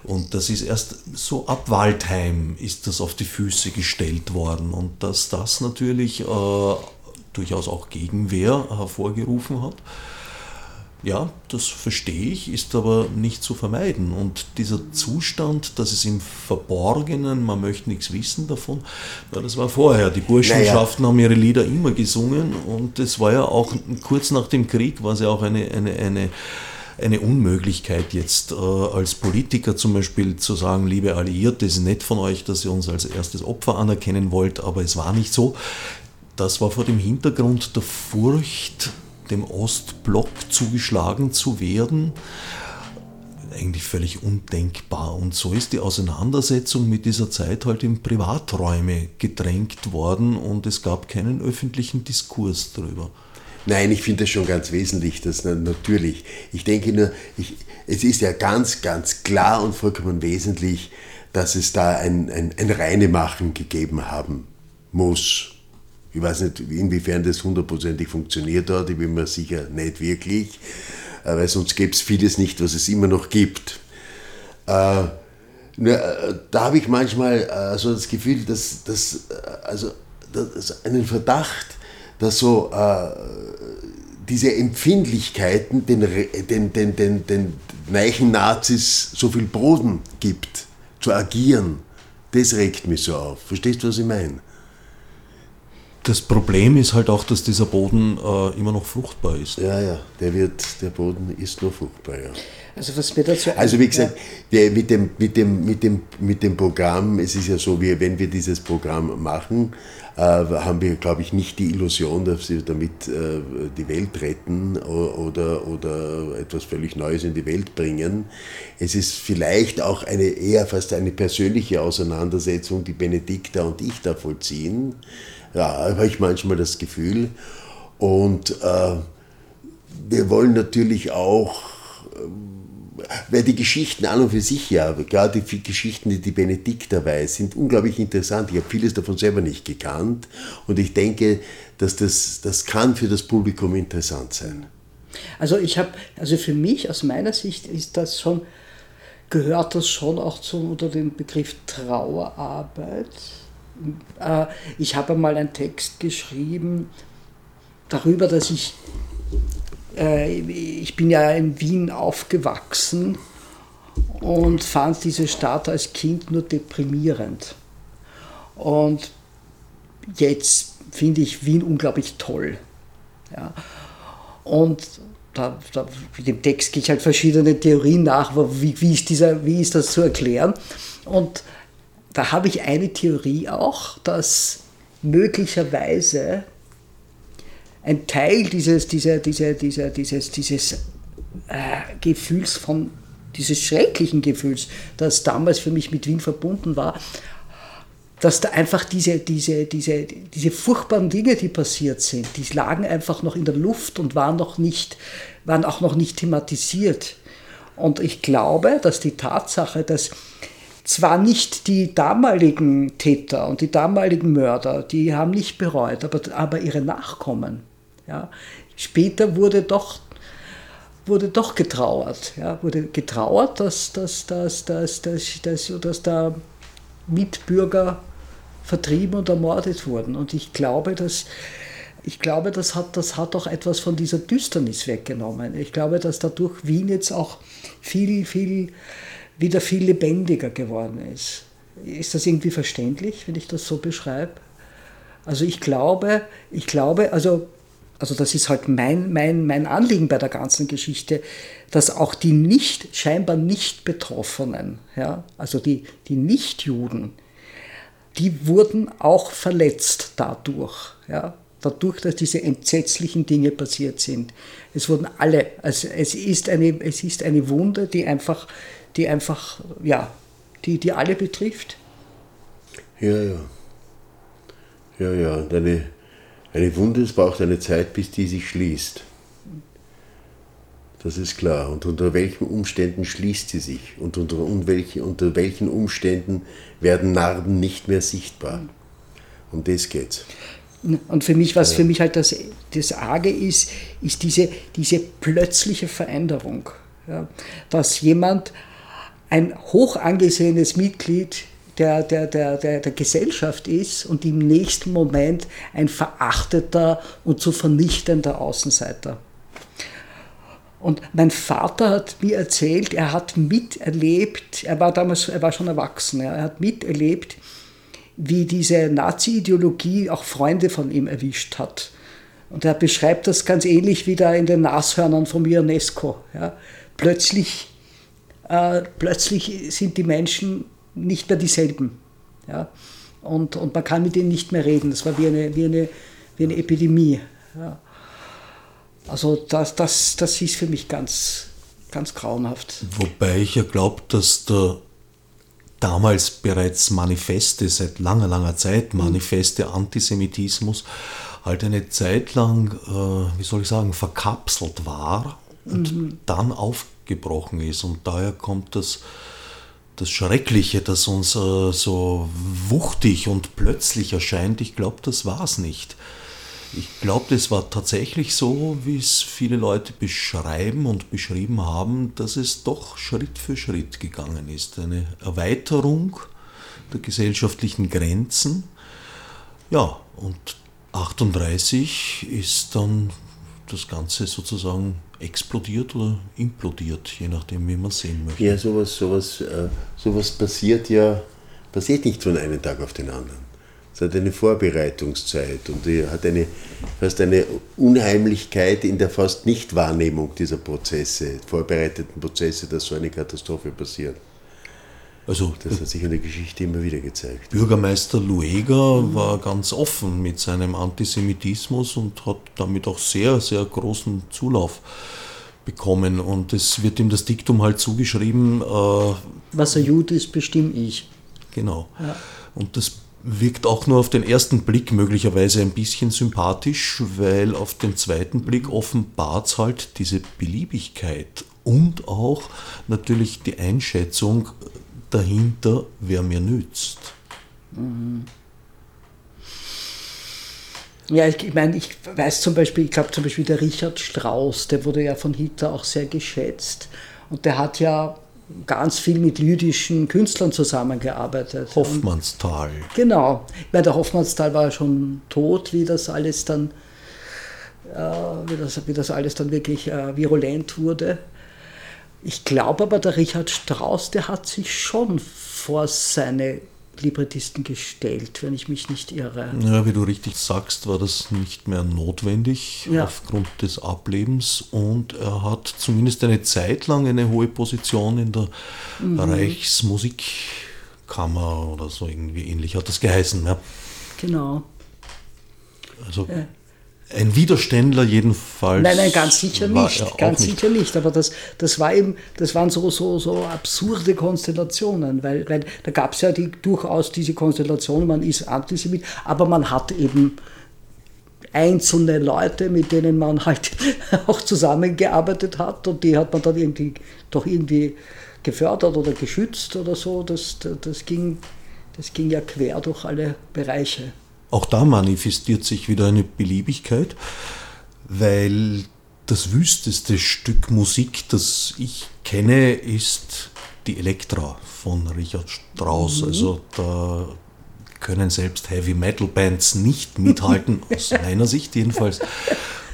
Und das ist erst so ab Waldheim ist das auf die Füße gestellt worden. Und dass das natürlich äh, durchaus auch Gegenwehr hervorgerufen hat. Ja, das verstehe ich, ist aber nicht zu vermeiden. Und dieser Zustand, dass es im Verborgenen, man möchte nichts wissen davon, ja, das war vorher. Die Burschenschaften naja. haben ihre Lieder immer gesungen und es war ja auch kurz nach dem Krieg, war es ja auch eine, eine, eine eine Unmöglichkeit jetzt äh, als Politiker zum Beispiel zu sagen, liebe Alliierte, es ist nett von euch, dass ihr uns als erstes Opfer anerkennen wollt, aber es war nicht so. Das war vor dem Hintergrund der Furcht, dem Ostblock zugeschlagen zu werden, eigentlich völlig undenkbar. Und so ist die Auseinandersetzung mit dieser Zeit halt in Privaträume gedrängt worden und es gab keinen öffentlichen Diskurs darüber. Nein, ich finde das schon ganz wesentlich, dass natürlich. Ich denke nur, ich, es ist ja ganz, ganz klar und vollkommen wesentlich, dass es da ein, ein, ein Reinemachen gegeben haben muss. Ich weiß nicht, inwiefern das hundertprozentig funktioniert hat, ich bin mir sicher nicht wirklich, äh, weil sonst gäbe es vieles nicht, was es immer noch gibt. Äh, äh, da habe ich manchmal äh, so das Gefühl, dass, dass, also, dass einen Verdacht, dass so äh, diese Empfindlichkeiten den, den, den, den, den neichen Nazis so viel Boden gibt, zu agieren, das regt mich so auf. Verstehst du, was ich meine? Das Problem ist halt auch, dass dieser Boden äh, immer noch fruchtbar ist. Ja, ja, der, wird, der Boden ist noch fruchtbar, ja. Also was mir dazu Also wie gesagt, der, mit, dem, mit, dem, mit, dem, mit dem Programm, es ist ja so, wie, wenn wir dieses Programm machen, äh, haben wir, glaube ich, nicht die Illusion, dass wir damit äh, die Welt retten oder, oder etwas völlig Neues in die Welt bringen. Es ist vielleicht auch eine eher fast eine persönliche Auseinandersetzung, die Benedikta und ich da vollziehen. Ja, habe ich manchmal das Gefühl. Und äh, wir wollen natürlich auch weil die Geschichten an und für sich ja, gerade die Geschichten, die die Benedikta weiß, sind unglaublich interessant. Ich habe vieles davon selber nicht gekannt und ich denke, dass das, das kann für das Publikum interessant sein. Also ich habe, also für mich aus meiner Sicht ist das schon, gehört das schon auch zu unter dem Begriff Trauerarbeit. Äh, ich habe einmal einen Text geschrieben darüber, dass ich, ich bin ja in Wien aufgewachsen und fand diese Stadt als Kind nur deprimierend. Und jetzt finde ich Wien unglaublich toll. Ja. Und da, da, mit dem Text gehe ich halt verschiedene Theorien nach, wie, wie, ist dieser, wie ist das zu erklären. Und da habe ich eine Theorie auch, dass möglicherweise ein Teil dieses, dieser, dieser, dieser, dieses, dieses äh, Gefühls von, dieses schrecklichen Gefühls, das damals für mich mit Wien verbunden war, dass da einfach diese, diese, diese, diese furchtbaren Dinge, die passiert sind, die lagen einfach noch in der Luft und waren, noch nicht, waren auch noch nicht thematisiert. Und ich glaube, dass die Tatsache, dass zwar nicht die damaligen Täter und die damaligen Mörder, die haben nicht bereut, aber, aber ihre Nachkommen. Ja. Später wurde doch, wurde doch getrauert. Ja, wurde getrauert, dass, dass, dass, dass, dass, dass, dass da Mitbürger vertrieben und ermordet wurden. Und ich glaube, dass ich glaube, das hat, das hat auch etwas von dieser Düsternis weggenommen. Ich glaube, dass dadurch Wien jetzt auch viel, viel, wieder viel lebendiger geworden ist. Ist das irgendwie verständlich, wenn ich das so beschreibe? Also ich glaube, ich glaube, also, also das ist halt mein, mein, mein Anliegen bei der ganzen Geschichte, dass auch die nicht, scheinbar nicht Betroffenen, ja, also die, die Nicht-Juden, die wurden auch verletzt dadurch. Ja? Dadurch, dass diese entsetzlichen Dinge passiert sind. Es wurden alle, also es ist eine, es ist eine Wunde, die einfach, die einfach, ja, die, die alle betrifft. Ja, ja. Ja, ja. Und eine, Wunde, es braucht eine Zeit, bis die sich schließt. Das ist klar. Und unter welchen Umständen schließt sie sich? Und unter, unter welchen Umständen werden Narben nicht mehr sichtbar? Um das geht's. Und für mich, was für mich halt das, das Arge ist, ist diese, diese plötzliche Veränderung. Ja, dass jemand, ein hoch angesehenes Mitglied der, der, der, der, der Gesellschaft ist und im nächsten Moment ein verachteter und zu vernichtender Außenseiter. Und mein Vater hat mir erzählt, er hat miterlebt, er war damals, er war schon erwachsen, er hat miterlebt, wie diese Nazi-Ideologie auch Freunde von ihm erwischt hat. Und er beschreibt das ganz ähnlich wie da in den Nashörnern von Ionesco. Ja. Plötzlich, äh, plötzlich sind die Menschen nicht mehr dieselben. Ja. Und, und man kann mit ihnen nicht mehr reden. Das war wie eine, wie eine, wie eine Epidemie. Ja. Also das, das, das ist für mich ganz, ganz grauenhaft. Wobei ich ja glaube, dass der damals bereits Manifeste, seit langer, langer Zeit Manifeste Antisemitismus, halt eine Zeit lang, äh, wie soll ich sagen, verkapselt war und mhm. dann aufgebrochen ist. Und daher kommt das, das Schreckliche, das uns äh, so wuchtig und plötzlich erscheint. Ich glaube, das war es nicht. Ich glaube, das war tatsächlich so, wie es viele Leute beschreiben und beschrieben haben, dass es doch Schritt für Schritt gegangen ist. Eine Erweiterung der gesellschaftlichen Grenzen. Ja, und 38 ist dann das Ganze sozusagen explodiert oder implodiert, je nachdem, wie man sehen möchte. Ja, sowas, sowas, äh, sowas passiert ja passiert nicht von einem Tag auf den anderen. Es hat eine Vorbereitungszeit und hat eine, fast eine Unheimlichkeit in der fast Nichtwahrnehmung dieser Prozesse, vorbereiteten Prozesse, dass so eine Katastrophe passiert. Also, das hat sich in der Geschichte immer wieder gezeigt. Bürgermeister Lueger war ganz offen mit seinem Antisemitismus und hat damit auch sehr, sehr großen Zulauf bekommen. Und es wird ihm das Diktum halt zugeschrieben. Äh, Was er Jude ist, bestimme ich. Genau. Ja. Und das wirkt auch nur auf den ersten Blick möglicherweise ein bisschen sympathisch, weil auf den zweiten Blick offenbart es halt diese Beliebigkeit und auch natürlich die Einschätzung dahinter, wer mir nützt. Ja, ich, ich meine, ich weiß zum Beispiel, ich glaube zum Beispiel der Richard Strauss, der wurde ja von Hitler auch sehr geschätzt und der hat ja ganz viel mit jüdischen Künstlern zusammengearbeitet. Hoffmannsthal. Und, genau. Ich meine, der Hoffmannsthal war ja schon tot, wie das alles dann, äh, wie, das, wie das alles dann wirklich äh, virulent wurde. Ich glaube aber, der Richard Strauss, der hat sich schon vor seine Librettisten gestellt, wenn ich mich nicht irre. Ja, wie du richtig sagst, war das nicht mehr notwendig ja. aufgrund des Ablebens und er hat zumindest eine Zeit lang eine hohe Position in der mhm. Reichsmusikkammer oder so irgendwie ähnlich hat das geheißen. Ja. Genau. Also ja. Ein Widerständler jedenfalls. Nein, nein, ganz sicher nicht. Ganz nicht. sicher nicht. Aber das, das, war eben, das waren so, so, so absurde Konstellationen, weil, weil da gab es ja die, durchaus diese Konstellation, man ist Antisemit, aber man hat eben einzelne Leute, mit denen man halt auch zusammengearbeitet hat und die hat man dann irgendwie doch irgendwie gefördert oder geschützt oder so. Das, das, ging, das ging ja quer durch alle Bereiche. Auch da manifestiert sich wieder eine Beliebigkeit, weil das wüsteste Stück Musik, das ich kenne, ist die Elektra von Richard Strauss. Mhm. Also da können selbst Heavy Metal Bands nicht mithalten, aus meiner Sicht jedenfalls.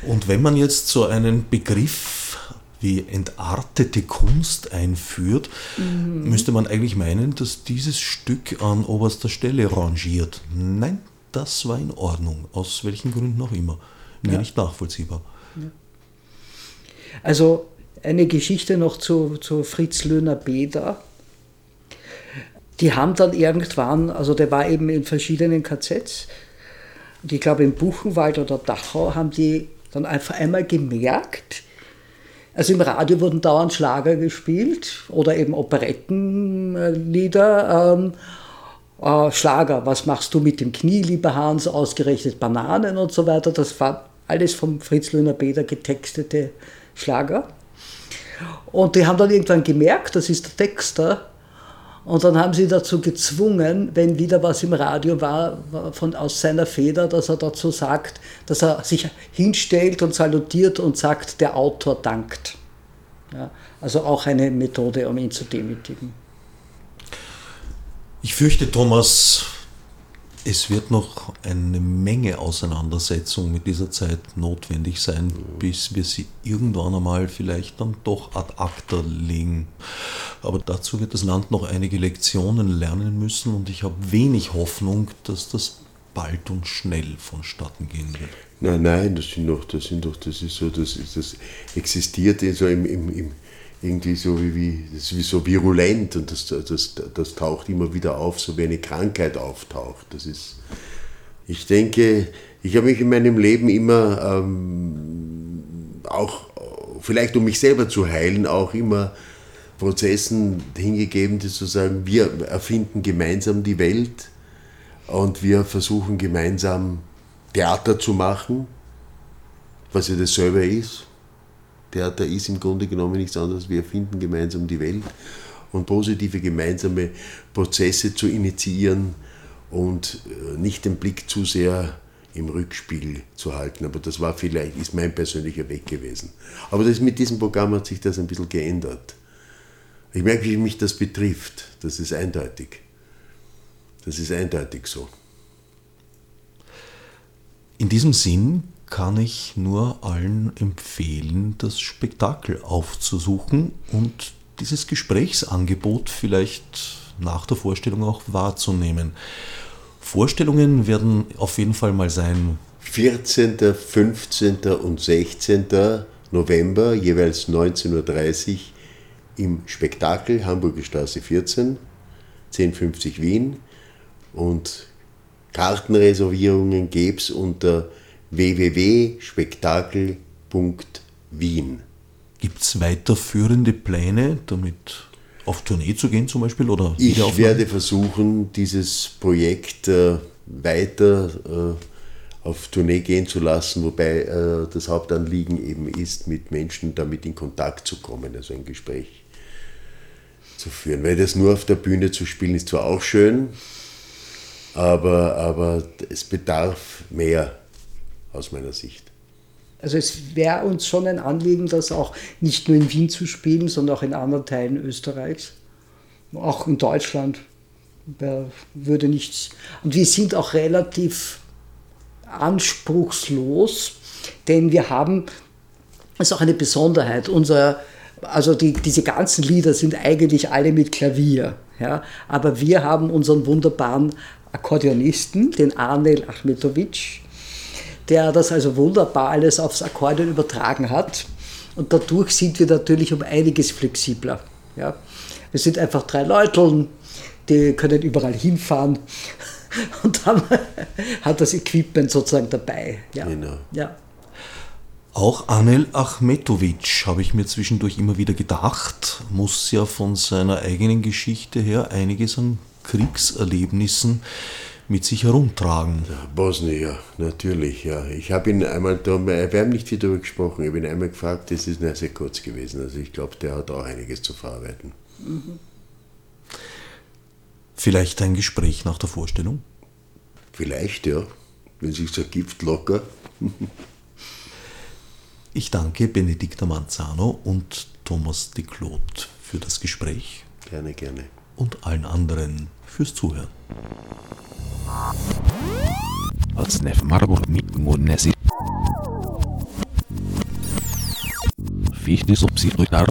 Und wenn man jetzt so einen Begriff wie entartete Kunst einführt, mhm. müsste man eigentlich meinen, dass dieses Stück an oberster Stelle rangiert. Nein, das war in Ordnung, aus welchen Gründen auch immer. Mir ja. nicht nachvollziehbar. Ja. Also eine Geschichte noch zu, zu Fritz Löhner-Beder. Die haben dann irgendwann, also der war eben in verschiedenen KZs, und ich glaube in Buchenwald oder Dachau haben die dann einfach einmal gemerkt, also im Radio wurden dauernd Schlager gespielt oder eben Operettenlieder. Ähm, äh, Schlager, was machst du mit dem Knie, lieber Hans, ausgerechnet Bananen und so weiter. Das war alles vom Fritz Löhner Beder getextete Schlager. Und die haben dann irgendwann gemerkt, das ist der Texter. Und dann haben sie dazu gezwungen, wenn wieder was im Radio war, von, aus seiner Feder, dass er dazu sagt, dass er sich hinstellt und salutiert und sagt, der Autor dankt. Ja, also auch eine Methode, um ihn zu demütigen. Ich fürchte, Thomas, es wird noch eine Menge Auseinandersetzung mit dieser Zeit notwendig sein, bis wir sie irgendwann einmal vielleicht dann doch ad acta legen. Aber dazu wird das Land noch einige Lektionen lernen müssen und ich habe wenig Hoffnung, dass das bald und schnell vonstatten gehen wird. Nein, nein, das sind doch, das sind doch, das ist so, das, das existiert so im, im, im irgendwie so wie, wie, wie so virulent und das, das, das taucht immer wieder auf, so wie eine Krankheit auftaucht. Das ist, ich denke, ich habe mich in meinem Leben immer ähm, auch, vielleicht um mich selber zu heilen, auch immer Prozessen hingegeben, die zu sagen, wir erfinden gemeinsam die Welt und wir versuchen gemeinsam Theater zu machen, was ja dasselbe ist. Theater ist im Grunde genommen nichts anderes. Wir erfinden gemeinsam die Welt und positive gemeinsame Prozesse zu initiieren und äh, nicht den Blick zu sehr im Rückspiegel zu halten. Aber das war vielleicht, ist mein persönlicher Weg gewesen. Aber das, mit diesem Programm hat sich das ein bisschen geändert. Ich merke, wie mich das betrifft. Das ist eindeutig. Das ist eindeutig so. In diesem Sinn kann ich nur allen empfehlen, das Spektakel aufzusuchen und dieses Gesprächsangebot vielleicht nach der Vorstellung auch wahrzunehmen. Vorstellungen werden auf jeden Fall mal sein. 14., 15. und 16. November, jeweils 19.30 Uhr im Spektakel Hamburger Straße 14, 1050 Wien. Und Kartenreservierungen gäbe es unter www.spektakel.wien. Gibt es weiterführende Pläne, damit auf Tournee zu gehen zum Beispiel? Oder ich werde versuchen, dieses Projekt äh, weiter äh, auf Tournee gehen zu lassen, wobei äh, das Hauptanliegen eben ist, mit Menschen damit in Kontakt zu kommen, also ein Gespräch zu führen. Weil das nur auf der Bühne zu spielen ist zwar auch schön, aber, aber es bedarf mehr aus meiner Sicht. Also es wäre uns schon ein Anliegen, das auch nicht nur in Wien zu spielen, sondern auch in anderen Teilen Österreichs, auch in Deutschland. Würde nichts. Und wir sind auch relativ anspruchslos, denn wir haben, das ist auch eine Besonderheit, unser, also die, diese ganzen Lieder sind eigentlich alle mit Klavier, ja, aber wir haben unseren wunderbaren Akkordeonisten, den Arnel Achmetovic, der das also wunderbar alles aufs Akkordeon übertragen hat. Und dadurch sind wir natürlich um einiges flexibler. Ja. Wir sind einfach drei Leute, die können überall hinfahren und dann hat das Equipment sozusagen dabei. Ja. Genau. Ja. Auch Anel Achmetovic, habe ich mir zwischendurch immer wieder gedacht, muss ja von seiner eigenen Geschichte her einiges an Kriegserlebnissen mit sich herumtragen. Ja, natürlich, ja. Ich habe ihn einmal, da, wir haben nicht viel darüber gesprochen, ich habe ihn einmal gefragt, das ist sehr kurz gewesen. Also ich glaube, der hat auch einiges zu verarbeiten. Mhm. Vielleicht ein Gespräch nach der Vorstellung? Vielleicht, ja. Wenn sich ergibt, locker. ich danke Benedikta Manzano und Thomas de Claude für das Gespräch. Gerne, gerne. Und allen anderen fürs Zuhören. Als Alsnef Marburg mit Munesi. Fichte subsidiar.